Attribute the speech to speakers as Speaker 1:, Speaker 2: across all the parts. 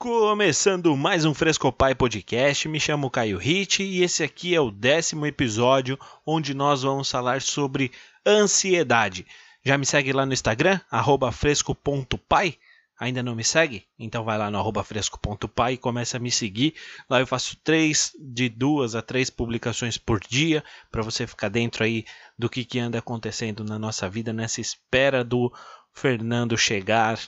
Speaker 1: Começando mais um Frescopai Podcast, me chamo Caio Hit e esse aqui é o décimo episódio onde nós vamos falar sobre ansiedade. Já me segue lá no Instagram, fresco.pai? Ainda não me segue? Então vai lá no fresco.pai e começa a me seguir. Lá eu faço três, de duas a três publicações por dia, para você ficar dentro aí do que, que anda acontecendo na nossa vida nessa espera do Fernando chegar.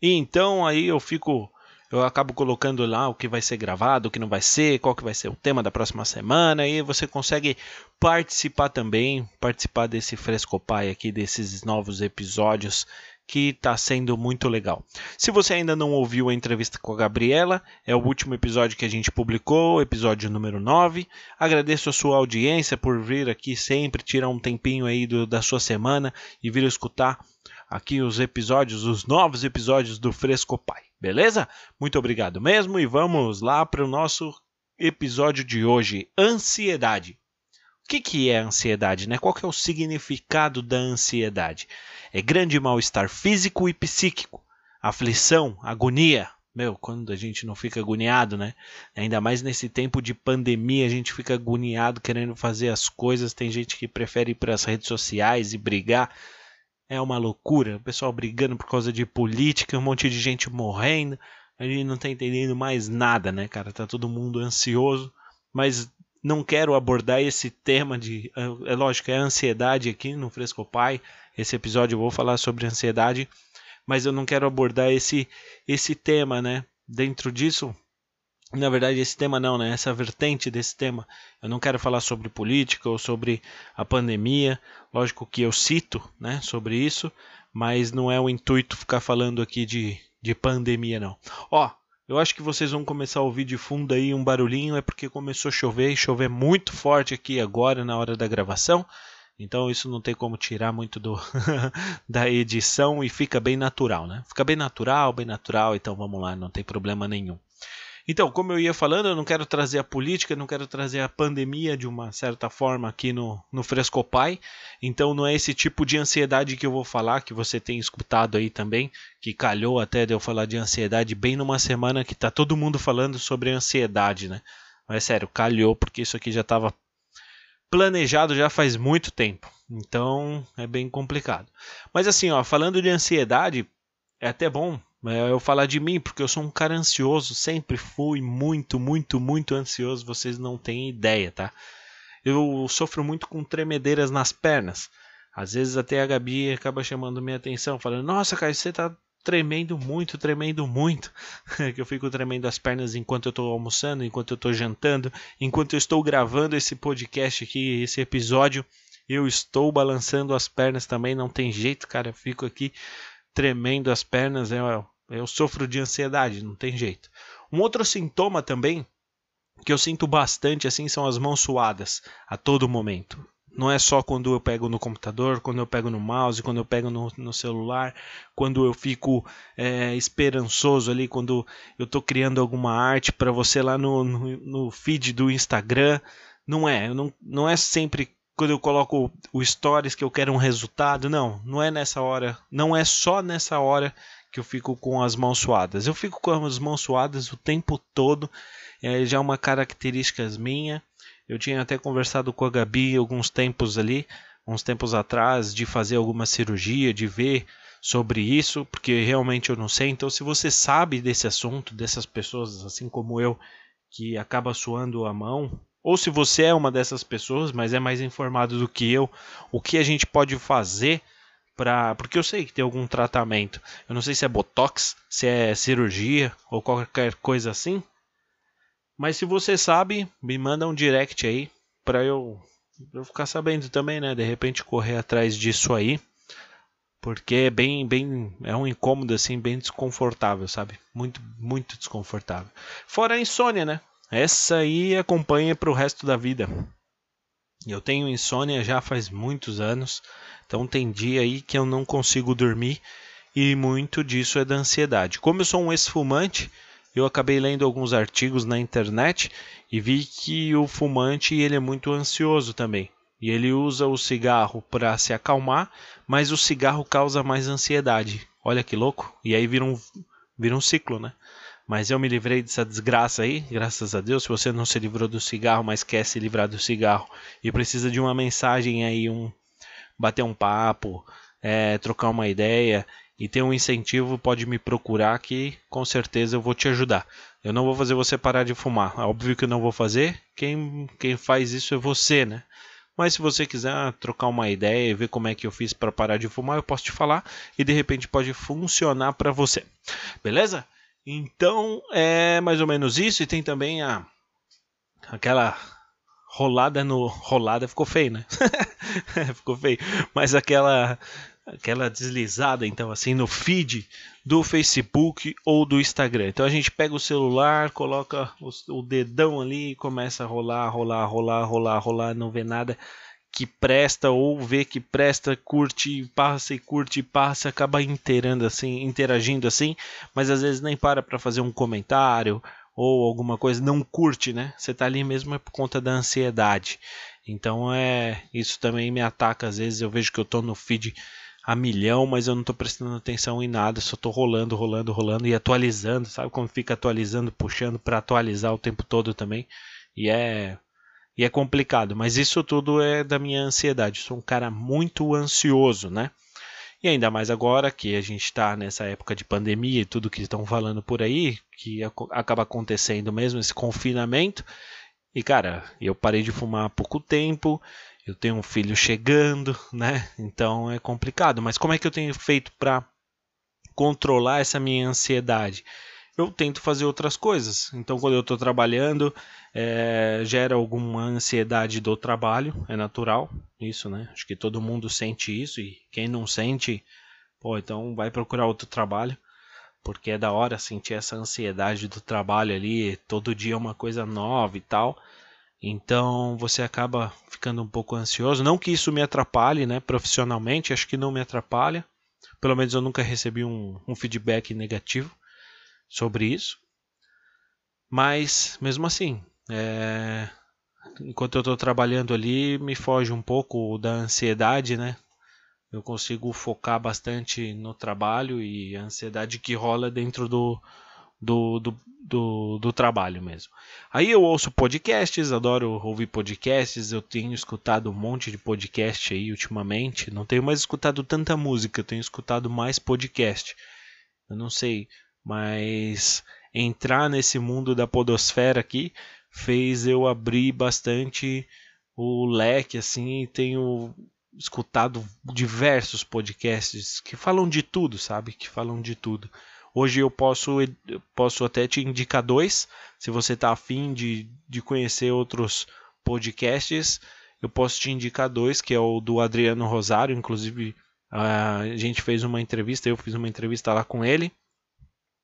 Speaker 1: E então aí eu fico eu acabo colocando lá o que vai ser gravado, o que não vai ser, qual que vai ser o tema da próxima semana, e você consegue participar também, participar desse Frescopai aqui, desses novos episódios que está sendo muito legal. Se você ainda não ouviu a entrevista com a Gabriela, é o último episódio que a gente publicou, episódio número 9. Agradeço a sua audiência por vir aqui sempre, tirar um tempinho aí do, da sua semana e vir escutar aqui os episódios, os novos episódios do Frescopai. Beleza? Muito obrigado mesmo e vamos lá para o nosso episódio de hoje: ansiedade. O que, que é ansiedade? Né? Qual que é o significado da ansiedade? É grande mal-estar físico e psíquico, aflição, agonia. Meu, quando a gente não fica agoniado, né? Ainda mais nesse tempo de pandemia, a gente fica agoniado querendo fazer as coisas. Tem gente que prefere ir para as redes sociais e brigar é uma loucura. O pessoal brigando por causa de política, um monte de gente morrendo. A gente não tá entendendo mais nada, né, cara? Tá todo mundo ansioso. Mas não quero abordar esse tema de. É lógico, é ansiedade aqui no Fresco Pai. Esse episódio eu vou falar sobre ansiedade. Mas eu não quero abordar esse, esse tema, né? Dentro disso, na verdade, esse tema não, né? Essa vertente desse tema. Eu não quero falar sobre política ou sobre a pandemia. Lógico que eu cito, né, sobre isso, mas não é o intuito ficar falando aqui de, de pandemia, não. Ó, eu acho que vocês vão começar a ouvir de fundo aí um barulhinho, é porque começou a chover e chover muito forte aqui agora na hora da gravação. Então isso não tem como tirar muito do da edição e fica bem natural, né? Fica bem natural, bem natural, então vamos lá, não tem problema nenhum. Então, como eu ia falando, eu não quero trazer a política, não quero trazer a pandemia de uma certa forma aqui no, no Frescopai. Então, não é esse tipo de ansiedade que eu vou falar, que você tem escutado aí também, que calhou até de eu falar de ansiedade bem numa semana que tá todo mundo falando sobre ansiedade, né? Mas é sério, calhou, porque isso aqui já estava planejado já faz muito tempo. Então, é bem complicado. Mas assim, ó, falando de ansiedade, é até bom eu falar de mim, porque eu sou um cara ansioso, sempre fui muito, muito, muito ansioso, vocês não têm ideia, tá? Eu sofro muito com tremedeiras nas pernas. Às vezes até a Gabi acaba chamando minha atenção, falando: Nossa, cara, você tá tremendo muito, tremendo muito. que eu fico tremendo as pernas enquanto eu tô almoçando, enquanto eu tô jantando, enquanto eu estou gravando esse podcast aqui, esse episódio. Eu estou balançando as pernas também, não tem jeito, cara. Eu fico aqui tremendo as pernas. É eu sofro de ansiedade, não tem jeito. Um outro sintoma também que eu sinto bastante assim são as mãos suadas a todo momento. Não é só quando eu pego no computador, quando eu pego no mouse, quando eu pego no, no celular, quando eu fico é, esperançoso ali, quando eu estou criando alguma arte para você lá no, no, no, feed do Instagram. Não é, não, não é sempre quando eu coloco o stories que eu quero um resultado. Não, não é nessa hora. Não é só nessa hora que eu fico com as mãos suadas. Eu fico com as mãos suadas o tempo todo, é já é uma característica minha. Eu tinha até conversado com a Gabi alguns tempos ali, uns tempos atrás, de fazer alguma cirurgia, de ver sobre isso, porque realmente eu não sei. Então, se você sabe desse assunto, dessas pessoas, assim como eu, que acaba suando a mão, ou se você é uma dessas pessoas, mas é mais informado do que eu, o que a gente pode fazer para porque eu sei que tem algum tratamento. Eu não sei se é botox, se é cirurgia ou qualquer coisa assim. Mas se você sabe, me manda um direct aí para eu eu ficar sabendo também, né? De repente correr atrás disso aí. Porque é bem, bem, é um incômodo assim, bem desconfortável, sabe? Muito, muito desconfortável. Fora a insônia, né? Essa aí acompanha para o resto da vida. Eu tenho insônia já faz muitos anos. Então tem dia aí que eu não consigo dormir e muito disso é da ansiedade. Como eu sou um ex-fumante, eu acabei lendo alguns artigos na internet e vi que o fumante ele é muito ansioso também. E ele usa o cigarro para se acalmar, mas o cigarro causa mais ansiedade. Olha que louco. E aí vira um, vira um ciclo, né? Mas eu me livrei dessa desgraça aí, graças a Deus. Se você não se livrou do cigarro, mas quer se livrar do cigarro e precisa de uma mensagem aí, um bater um papo, é, trocar uma ideia e ter um incentivo, pode me procurar que com certeza eu vou te ajudar. Eu não vou fazer você parar de fumar. Óbvio que eu não vou fazer. Quem, quem faz isso é você, né? Mas se você quiser trocar uma ideia e ver como é que eu fiz para parar de fumar, eu posso te falar e de repente pode funcionar para você. Beleza? Então é mais ou menos isso e tem também a aquela rolada no rolada ficou feio, né? ficou feio, mas aquela aquela deslizada então assim no feed do Facebook ou do Instagram. Então a gente pega o celular, coloca o, o dedão ali e começa a rolar, rolar, rolar, rolar, rolar, não vê nada que presta ou vê que presta, curte, passa e curte, passa, acaba interando assim, interagindo assim, mas às vezes nem para para fazer um comentário ou alguma coisa, não curte, né? Você tá ali mesmo é por conta da ansiedade. Então é, isso também me ataca às vezes, eu vejo que eu tô no feed a milhão, mas eu não estou prestando atenção em nada, só estou rolando, rolando, rolando e atualizando, sabe como fica atualizando, puxando para atualizar o tempo todo também. E é e é complicado, mas isso tudo é da minha ansiedade. sou um cara muito ansioso, né? E ainda mais agora que a gente está nessa época de pandemia e tudo que estão falando por aí, que acaba acontecendo mesmo esse confinamento. E cara, eu parei de fumar há pouco tempo, eu tenho um filho chegando, né? Então é complicado. Mas como é que eu tenho feito para controlar essa minha ansiedade? Eu tento fazer outras coisas. Então, quando eu estou trabalhando, é, gera alguma ansiedade do trabalho, é natural isso, né? Acho que todo mundo sente isso e quem não sente, pô, então vai procurar outro trabalho, porque é da hora sentir essa ansiedade do trabalho ali, todo dia é uma coisa nova e tal. Então você acaba ficando um pouco ansioso. Não que isso me atrapalhe, né? Profissionalmente, acho que não me atrapalha. Pelo menos eu nunca recebi um, um feedback negativo sobre isso. Mas mesmo assim, é... enquanto eu estou trabalhando ali, me foge um pouco da ansiedade, né? Eu consigo focar bastante no trabalho e a ansiedade que rola dentro do, do, do, do, do, trabalho mesmo. Aí eu ouço podcasts, adoro ouvir podcasts, eu tenho escutado um monte de podcast aí ultimamente, não tenho mais escutado tanta música, tenho escutado mais podcast. Eu não sei, mas entrar nesse mundo da podosfera aqui fez eu abrir bastante o leque assim, e tenho escutado diversos podcasts que falam de tudo, sabe? Que falam de tudo. Hoje eu posso, posso até te indicar dois, se você está afim de, de conhecer outros podcasts, eu posso te indicar dois, que é o do Adriano Rosário, inclusive a gente fez uma entrevista, eu fiz uma entrevista lá com ele.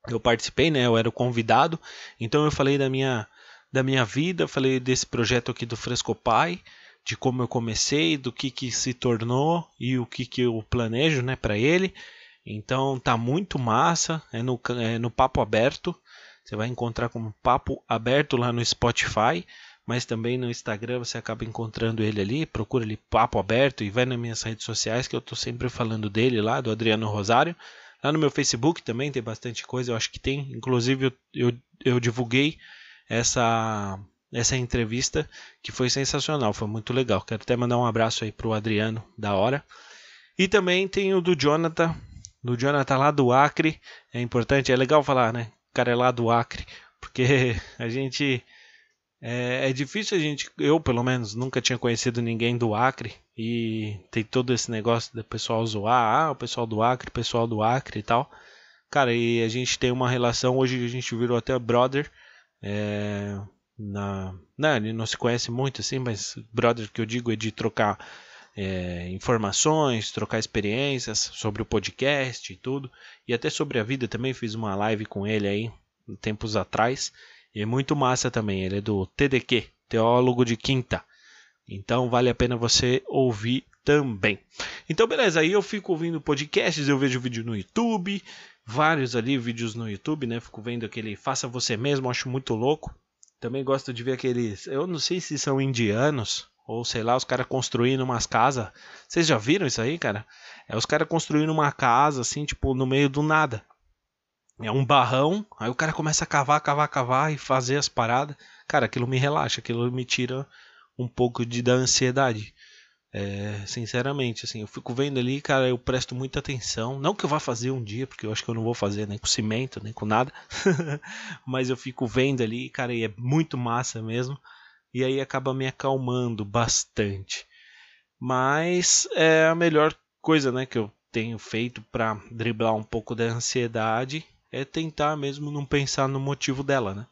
Speaker 1: Eu participei, né? Eu era o convidado, então eu falei da minha da minha vida, falei desse projeto aqui do Frescopai, de como eu comecei, do que que se tornou e o que que eu planejo, né, para ele. Então tá muito massa, é no, é no Papo Aberto. Você vai encontrar como Papo Aberto lá no Spotify, mas também no Instagram você acaba encontrando ele ali. Procura ali Papo Aberto e vai nas minhas redes sociais que eu tô sempre falando dele lá, do Adriano Rosário. Lá no meu Facebook também tem bastante coisa, eu acho que tem. Inclusive eu, eu, eu divulguei essa essa entrevista que foi sensacional, foi muito legal. Quero até mandar um abraço aí pro Adriano, da hora. E também tem o do Jonathan, do Jonathan lá do Acre. É importante, é legal falar, né? O cara é lá do Acre, porque a gente. É, é difícil a gente. Eu, pelo menos, nunca tinha conhecido ninguém do Acre. E tem todo esse negócio do pessoal zoar. Ah, o pessoal do Acre, o pessoal do Acre e tal. Cara, e a gente tem uma relação. Hoje a gente virou até brother. É, na, não, ele não se conhece muito assim, mas brother que eu digo é de trocar é, informações, trocar experiências sobre o podcast e tudo, e até sobre a vida também. Fiz uma live com ele aí tempos atrás, e é muito massa também. Ele é do TDQ, Teólogo de Quinta, então vale a pena você ouvir também. Então, beleza, aí eu fico ouvindo podcasts, eu vejo vídeo no YouTube, vários ali vídeos no YouTube, né? Fico vendo aquele Faça Você Mesmo, acho muito louco. Também gosto de ver aqueles, eu não sei se são indianos, ou sei lá, os caras construindo umas casas. Vocês já viram isso aí, cara? É os caras construindo uma casa assim, tipo, no meio do nada. É um barrão, aí o cara começa a cavar, cavar, cavar e fazer as paradas. Cara, aquilo me relaxa, aquilo me tira um pouco de da ansiedade. É, sinceramente, assim, eu fico vendo ali, cara, eu presto muita atenção. Não que eu vá fazer um dia, porque eu acho que eu não vou fazer nem com cimento, nem com nada. Mas eu fico vendo ali, cara, e é muito massa mesmo. E aí acaba me acalmando bastante. Mas é a melhor coisa, né, que eu tenho feito para driblar um pouco da ansiedade é tentar mesmo não pensar no motivo dela, né?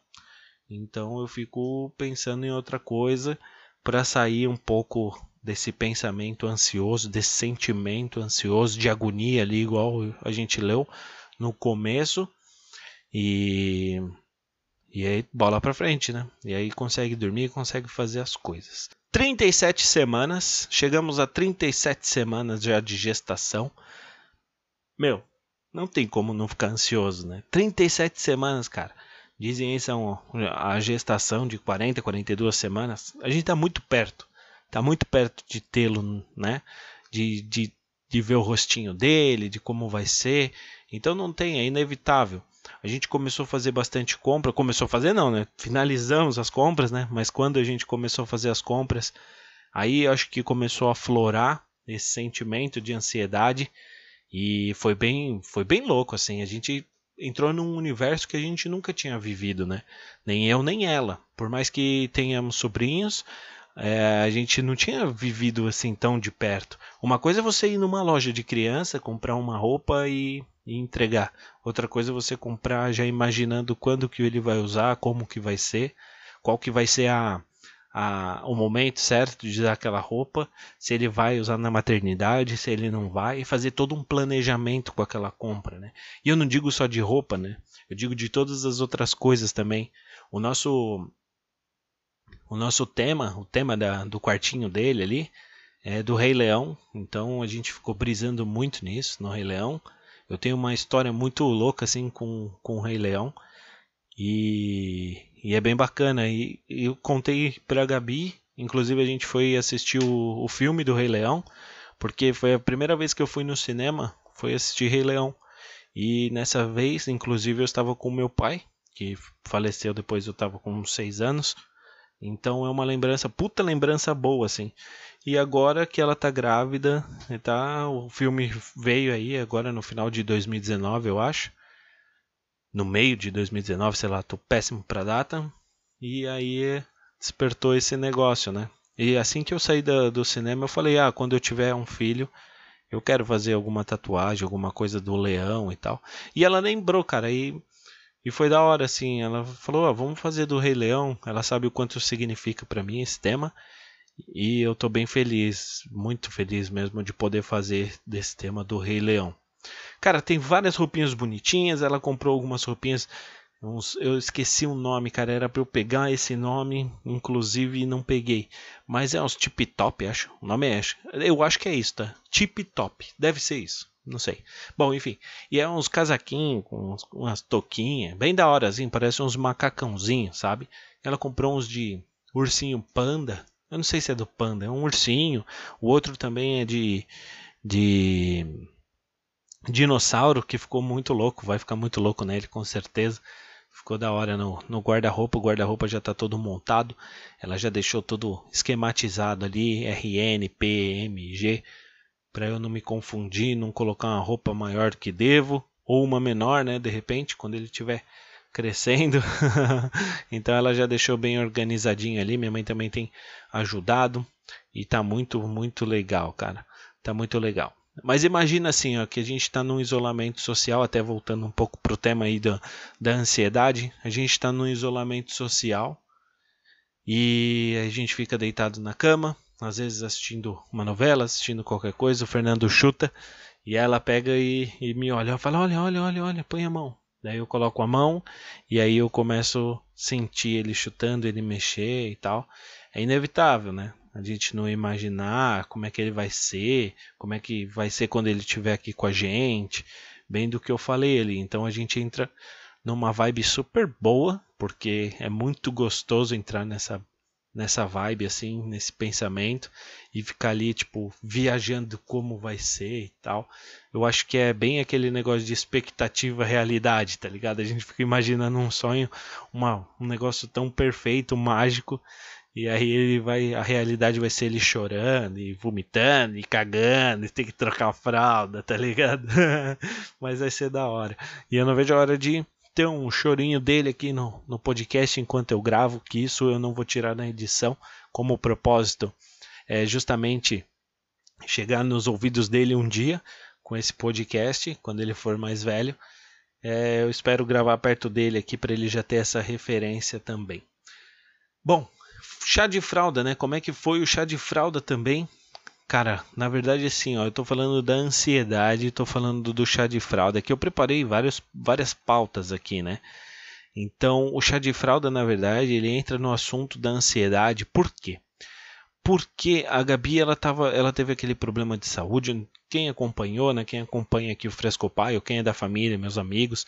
Speaker 1: Então eu fico pensando em outra coisa para sair um pouco desse pensamento ansioso, desse sentimento ansioso de agonia ali, igual a gente leu no começo. E e aí bola para frente, né? E aí consegue dormir, consegue fazer as coisas. 37 semanas, chegamos a 37 semanas já de gestação. Meu, não tem como não ficar ansioso, né? 37 semanas, cara. Dizem aí são a gestação de 40, 42 semanas. A gente está muito perto. Está muito perto de tê-lo, né? De, de, de ver o rostinho dele, de como vai ser. Então não tem, é inevitável. A gente começou a fazer bastante compra. Começou a fazer, não, né? Finalizamos as compras, né? Mas quando a gente começou a fazer as compras, aí acho que começou a florar esse sentimento de ansiedade. E foi bem, foi bem louco, assim. A gente entrou num universo que a gente nunca tinha vivido, né? Nem eu, nem ela. Por mais que tenhamos sobrinhos, é, a gente não tinha vivido assim tão de perto. Uma coisa é você ir numa loja de criança, comprar uma roupa e, e entregar. Outra coisa é você comprar já imaginando quando que ele vai usar, como que vai ser, qual que vai ser a, a, o momento certo de usar aquela roupa, se ele vai usar na maternidade, se ele não vai, e fazer todo um planejamento com aquela compra, né? E eu não digo só de roupa, né? Eu digo de todas as outras coisas também. O nosso o nosso tema, o tema da, do quartinho dele ali, é do Rei Leão. Então a gente ficou brisando muito nisso, no Rei Leão. Eu tenho uma história muito louca assim com, com o Rei Leão. E, e é bem bacana. E, e eu contei pra Gabi, inclusive a gente foi assistir o, o filme do Rei Leão, porque foi a primeira vez que eu fui no cinema, foi assistir Rei Leão. E nessa vez, inclusive, eu estava com meu pai, que faleceu depois eu estava com seis anos. Então é uma lembrança, puta lembrança boa, assim. E agora que ela tá grávida, tá, o filme veio aí agora no final de 2019, eu acho no meio de 2019, sei lá, tô péssimo para data. E aí despertou esse negócio, né? E assim que eu saí da, do cinema, eu falei: "Ah, quando eu tiver um filho, eu quero fazer alguma tatuagem, alguma coisa do leão e tal". E ela lembrou, cara, e e foi da hora assim, ela falou: ah, "Vamos fazer do Rei Leão". Ela sabe o quanto significa para mim esse tema. E eu tô bem feliz, muito feliz mesmo de poder fazer desse tema do Rei Leão. Cara, tem várias roupinhas bonitinhas. Ela comprou algumas roupinhas. Eu esqueci o nome, cara. Era para eu pegar esse nome, inclusive não peguei. Mas é uns tip top, acho. O nome é. Eu acho que é isso, tá? Tip top. Deve ser isso. Não sei. Bom, enfim. E é uns casaquinhos com umas toquinhas. Bem da hora, assim. Parece uns macacãozinhos, sabe? Ela comprou uns de ursinho panda. Eu não sei se é do panda. É um ursinho. O outro também é de. De dinossauro que ficou muito louco, vai ficar muito louco nele com certeza. Ficou da hora no, no guarda-roupa, o guarda-roupa já está todo montado, ela já deixou tudo esquematizado ali, RN, G, para eu não me confundir, não colocar uma roupa maior do que devo, ou uma menor, né, de repente, quando ele estiver crescendo. então ela já deixou bem organizadinho ali, minha mãe também tem ajudado e tá muito, muito legal, cara. Tá muito legal. Mas imagina assim, ó, que a gente está num isolamento social, até voltando um pouco para o tema aí da, da ansiedade, a gente está num isolamento social e a gente fica deitado na cama, às vezes assistindo uma novela, assistindo qualquer coisa, o Fernando chuta e ela pega e, e me olha, fala, olha, olha, olha, olha, põe a mão. Daí eu coloco a mão e aí eu começo a sentir ele chutando, ele mexer e tal. É inevitável, né? A gente não imaginar como é que ele vai ser, como é que vai ser quando ele estiver aqui com a gente, bem do que eu falei ali. Então a gente entra numa vibe super boa, porque é muito gostoso entrar nessa nessa vibe assim, nesse pensamento e ficar ali tipo viajando como vai ser e tal. Eu acho que é bem aquele negócio de expectativa realidade, tá ligado? A gente fica imaginando um sonho, uma, um negócio tão perfeito, mágico, e aí ele vai, a realidade vai ser ele chorando e vomitando e cagando e ter que trocar a fralda, tá ligado? Mas vai ser da hora. E eu não vejo a hora de ter um chorinho dele aqui no, no podcast enquanto eu gravo, que isso eu não vou tirar na edição, como propósito é justamente chegar nos ouvidos dele um dia com esse podcast, quando ele for mais velho. É, eu espero gravar perto dele aqui para ele já ter essa referência também. Bom, chá de fralda, né? Como é que foi o chá de fralda também? Cara, na verdade assim, ó, eu tô falando da ansiedade, tô falando do chá de fralda, que eu preparei vários, várias pautas aqui, né? Então, o chá de fralda, na verdade, ele entra no assunto da ansiedade. Por quê? Porque a Gabi, ela, tava, ela teve aquele problema de saúde. Quem acompanhou, né? Quem acompanha aqui o Frescopai, ou quem é da família, meus amigos,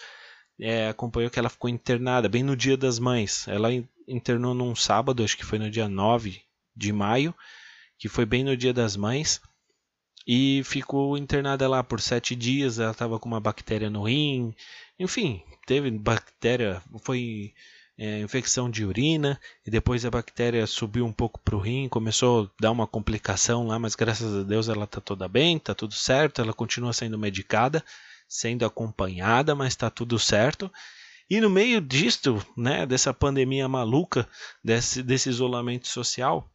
Speaker 1: é, acompanhou que ela ficou internada bem no dia das mães. Ela internou num sábado, acho que foi no dia 9 de maio, que foi bem no dia das mães, e ficou internada lá por sete dias. Ela estava com uma bactéria no rim, enfim, teve bactéria, foi é, infecção de urina, e depois a bactéria subiu um pouco para o rim, começou a dar uma complicação lá, mas graças a Deus ela está toda bem, está tudo certo, ela continua sendo medicada, sendo acompanhada, mas está tudo certo. E no meio disto, né, dessa pandemia maluca, desse, desse isolamento social,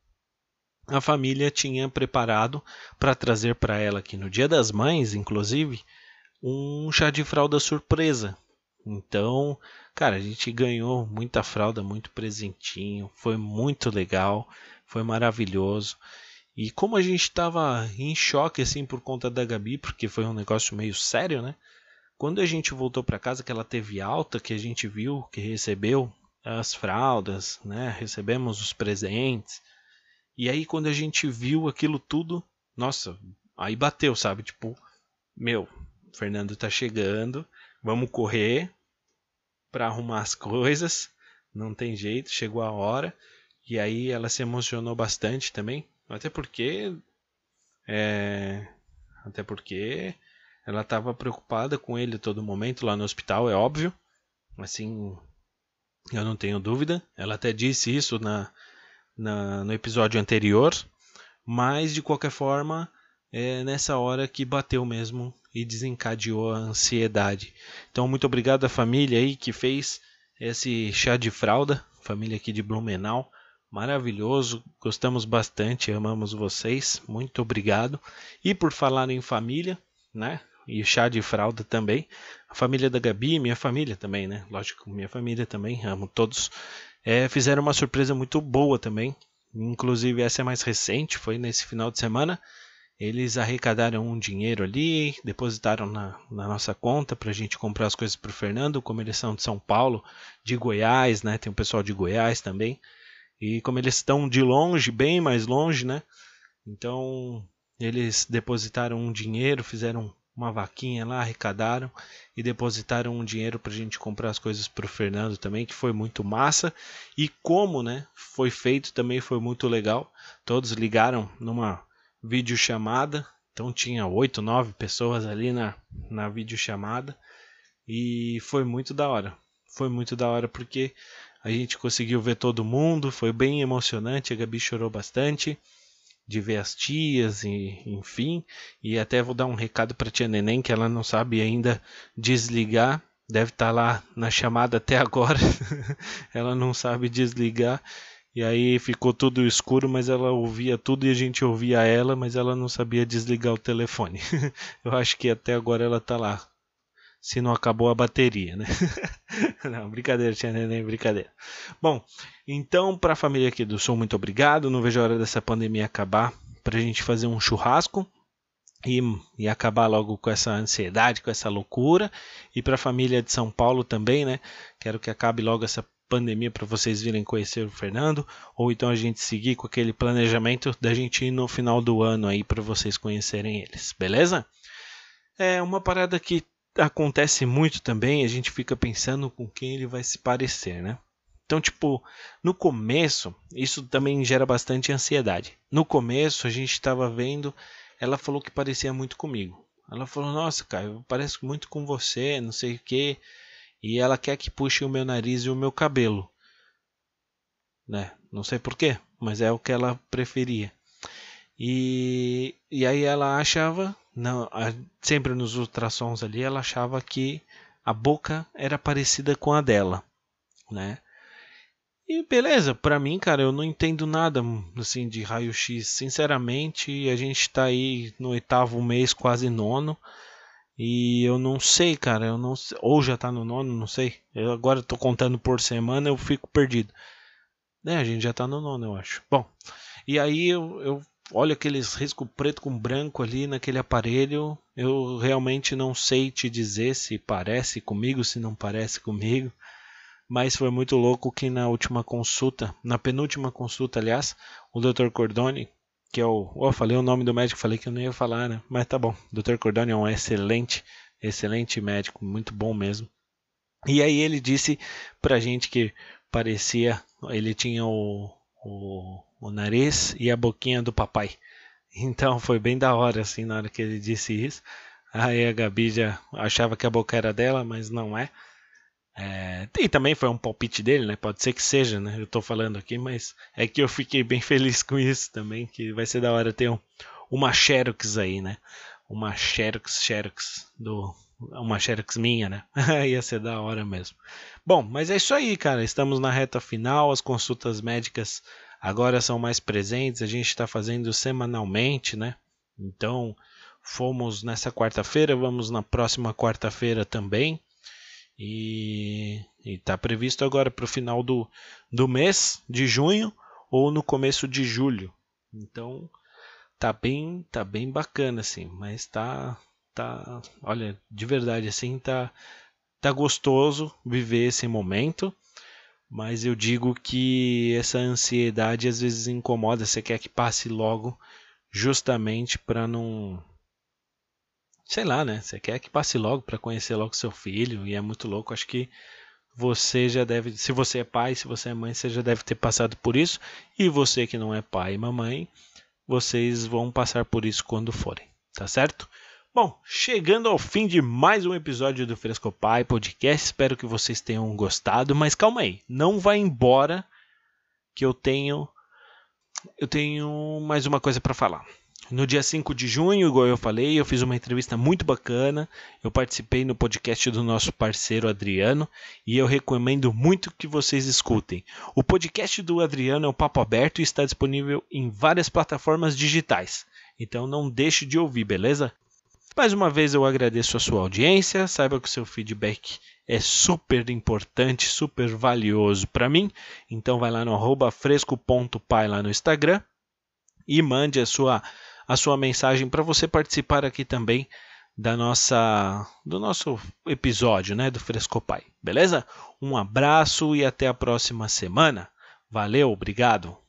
Speaker 1: a família tinha preparado para trazer para ela aqui no Dia das Mães, inclusive, um chá de fralda surpresa. Então, cara, a gente ganhou muita fralda, muito presentinho, foi muito legal, foi maravilhoso. E como a gente estava em choque assim por conta da Gabi, porque foi um negócio meio sério, né? Quando a gente voltou para casa, que ela teve alta, que a gente viu, que recebeu as fraldas, né? Recebemos os presentes. E aí quando a gente viu aquilo tudo, nossa, aí bateu, sabe? Tipo, meu, Fernando tá chegando, vamos correr para arrumar as coisas. Não tem jeito, chegou a hora. E aí ela se emocionou bastante também, até porque é, até porque ela estava preocupada com ele todo momento lá no hospital, é óbvio. Assim, eu não tenho dúvida. Ela até disse isso na, na no episódio anterior. Mas de qualquer forma, é nessa hora que bateu mesmo e desencadeou a ansiedade. Então, muito obrigado à família aí que fez esse chá de fralda, família aqui de Blumenau. Maravilhoso, gostamos bastante, amamos vocês. Muito obrigado. E por falar em família, né? e chá de fralda também. A família da Gabi, minha família também, né? Lógico, minha família também, amo todos. É, fizeram uma surpresa muito boa também. Inclusive, essa é mais recente, foi nesse final de semana. Eles arrecadaram um dinheiro ali, depositaram na, na nossa conta para a gente comprar as coisas para o Fernando. Como eles são de São Paulo, de Goiás, né? Tem um pessoal de Goiás também. E como eles estão de longe, bem mais longe, né? Então eles depositaram um dinheiro, fizeram uma vaquinha lá, arrecadaram e depositaram um dinheiro para a gente comprar as coisas para o Fernando também, que foi muito massa. E como né, foi feito também foi muito legal. Todos ligaram numa videochamada, então tinha oito, nove pessoas ali na, na videochamada e foi muito da hora. Foi muito da hora porque a gente conseguiu ver todo mundo, foi bem emocionante, a Gabi chorou bastante de ver as tias e enfim. E até vou dar um recado para tia Neném que ela não sabe ainda desligar. Deve estar tá lá na chamada até agora. ela não sabe desligar. E aí ficou tudo escuro, mas ela ouvia tudo e a gente ouvia ela, mas ela não sabia desligar o telefone. Eu acho que até agora ela tá lá se não acabou a bateria, né? não, brincadeira, tia Neném, brincadeira. Bom, então para a família aqui do Sul, muito obrigado. Não vejo a hora dessa pandemia acabar para a gente fazer um churrasco e, e acabar logo com essa ansiedade, com essa loucura. E para a família de São Paulo também, né? Quero que acabe logo essa pandemia para vocês virem conhecer o Fernando, ou então a gente seguir com aquele planejamento da gente ir no final do ano aí para vocês conhecerem eles, beleza? É uma parada que acontece muito também, a gente fica pensando com quem ele vai se parecer, né? Então, tipo, no começo, isso também gera bastante ansiedade. No começo, a gente estava vendo, ela falou que parecia muito comigo. Ela falou: Nossa, cara, eu pareço muito com você, não sei o que. E ela quer que puxe o meu nariz e o meu cabelo. Né? Não sei porquê, mas é o que ela preferia. E, e aí ela achava, não, sempre nos ultrassons ali, ela achava que a boca era parecida com a dela, né? E beleza, para mim, cara, eu não entendo nada assim de raio-x. Sinceramente, a gente tá aí no oitavo mês, quase nono. E eu não sei, cara, eu não sei, ou já tá no nono, não sei. Eu agora tô contando por semana, eu fico perdido. É, a gente já tá no nono, eu acho. Bom, e aí eu, eu olho aqueles risco preto com branco ali naquele aparelho. Eu realmente não sei te dizer se parece comigo, se não parece comigo. Mas foi muito louco que na última consulta, na penúltima consulta, aliás, o Dr. Cordoni, que é o. Oh, falei o nome do médico, falei que eu não ia falar, né? Mas tá bom. Dr. Cordoni é um excelente, excelente médico, muito bom mesmo. E aí ele disse pra gente que parecia. Ele tinha o, o, o nariz e a boquinha do papai. Então foi bem da hora, assim, na hora que ele disse isso. Aí a Gabi já achava que a boca era dela, mas não é. É, e também foi um palpite dele, né? Pode ser que seja, né? Eu tô falando aqui, mas é que eu fiquei bem feliz com isso também, que vai ser da hora ter um, uma Xerox aí, né? Uma Xerox, Xerox do uma Xerox minha, né? Ia ser da hora mesmo. Bom, mas é isso aí, cara. Estamos na reta final, as consultas médicas agora são mais presentes, a gente está fazendo semanalmente, né? Então, fomos nessa quarta-feira, vamos na próxima quarta-feira também. E está previsto agora para o final do, do mês de junho ou no começo de julho. Então tá bem, tá bem bacana assim, mas tá tá, olha, de verdade assim, tá tá gostoso viver esse momento. Mas eu digo que essa ansiedade às vezes incomoda, você quer que passe logo justamente para não sei lá, né? Você quer que passe logo para conhecer logo seu filho e é muito louco. Acho que você já deve, se você é pai, se você é mãe, você já deve ter passado por isso. E você que não é pai e mamãe, vocês vão passar por isso quando forem, tá certo? Bom, chegando ao fim de mais um episódio do Fresco Pai Podcast, espero que vocês tenham gostado, mas calma aí, não vai embora que eu tenho eu tenho mais uma coisa para falar. No dia 5 de junho, igual eu falei, eu fiz uma entrevista muito bacana. Eu participei no podcast do nosso parceiro Adriano e eu recomendo muito que vocês escutem. O podcast do Adriano é um papo aberto e está disponível em várias plataformas digitais. Então não deixe de ouvir, beleza? Mais uma vez eu agradeço a sua audiência. Saiba que o seu feedback é super importante, super valioso para mim. Então vai lá no fresco.pai lá no Instagram e mande a sua a sua mensagem para você participar aqui também da nossa do nosso episódio, né, do Frescopai. Beleza? Um abraço e até a próxima semana. Valeu, obrigado.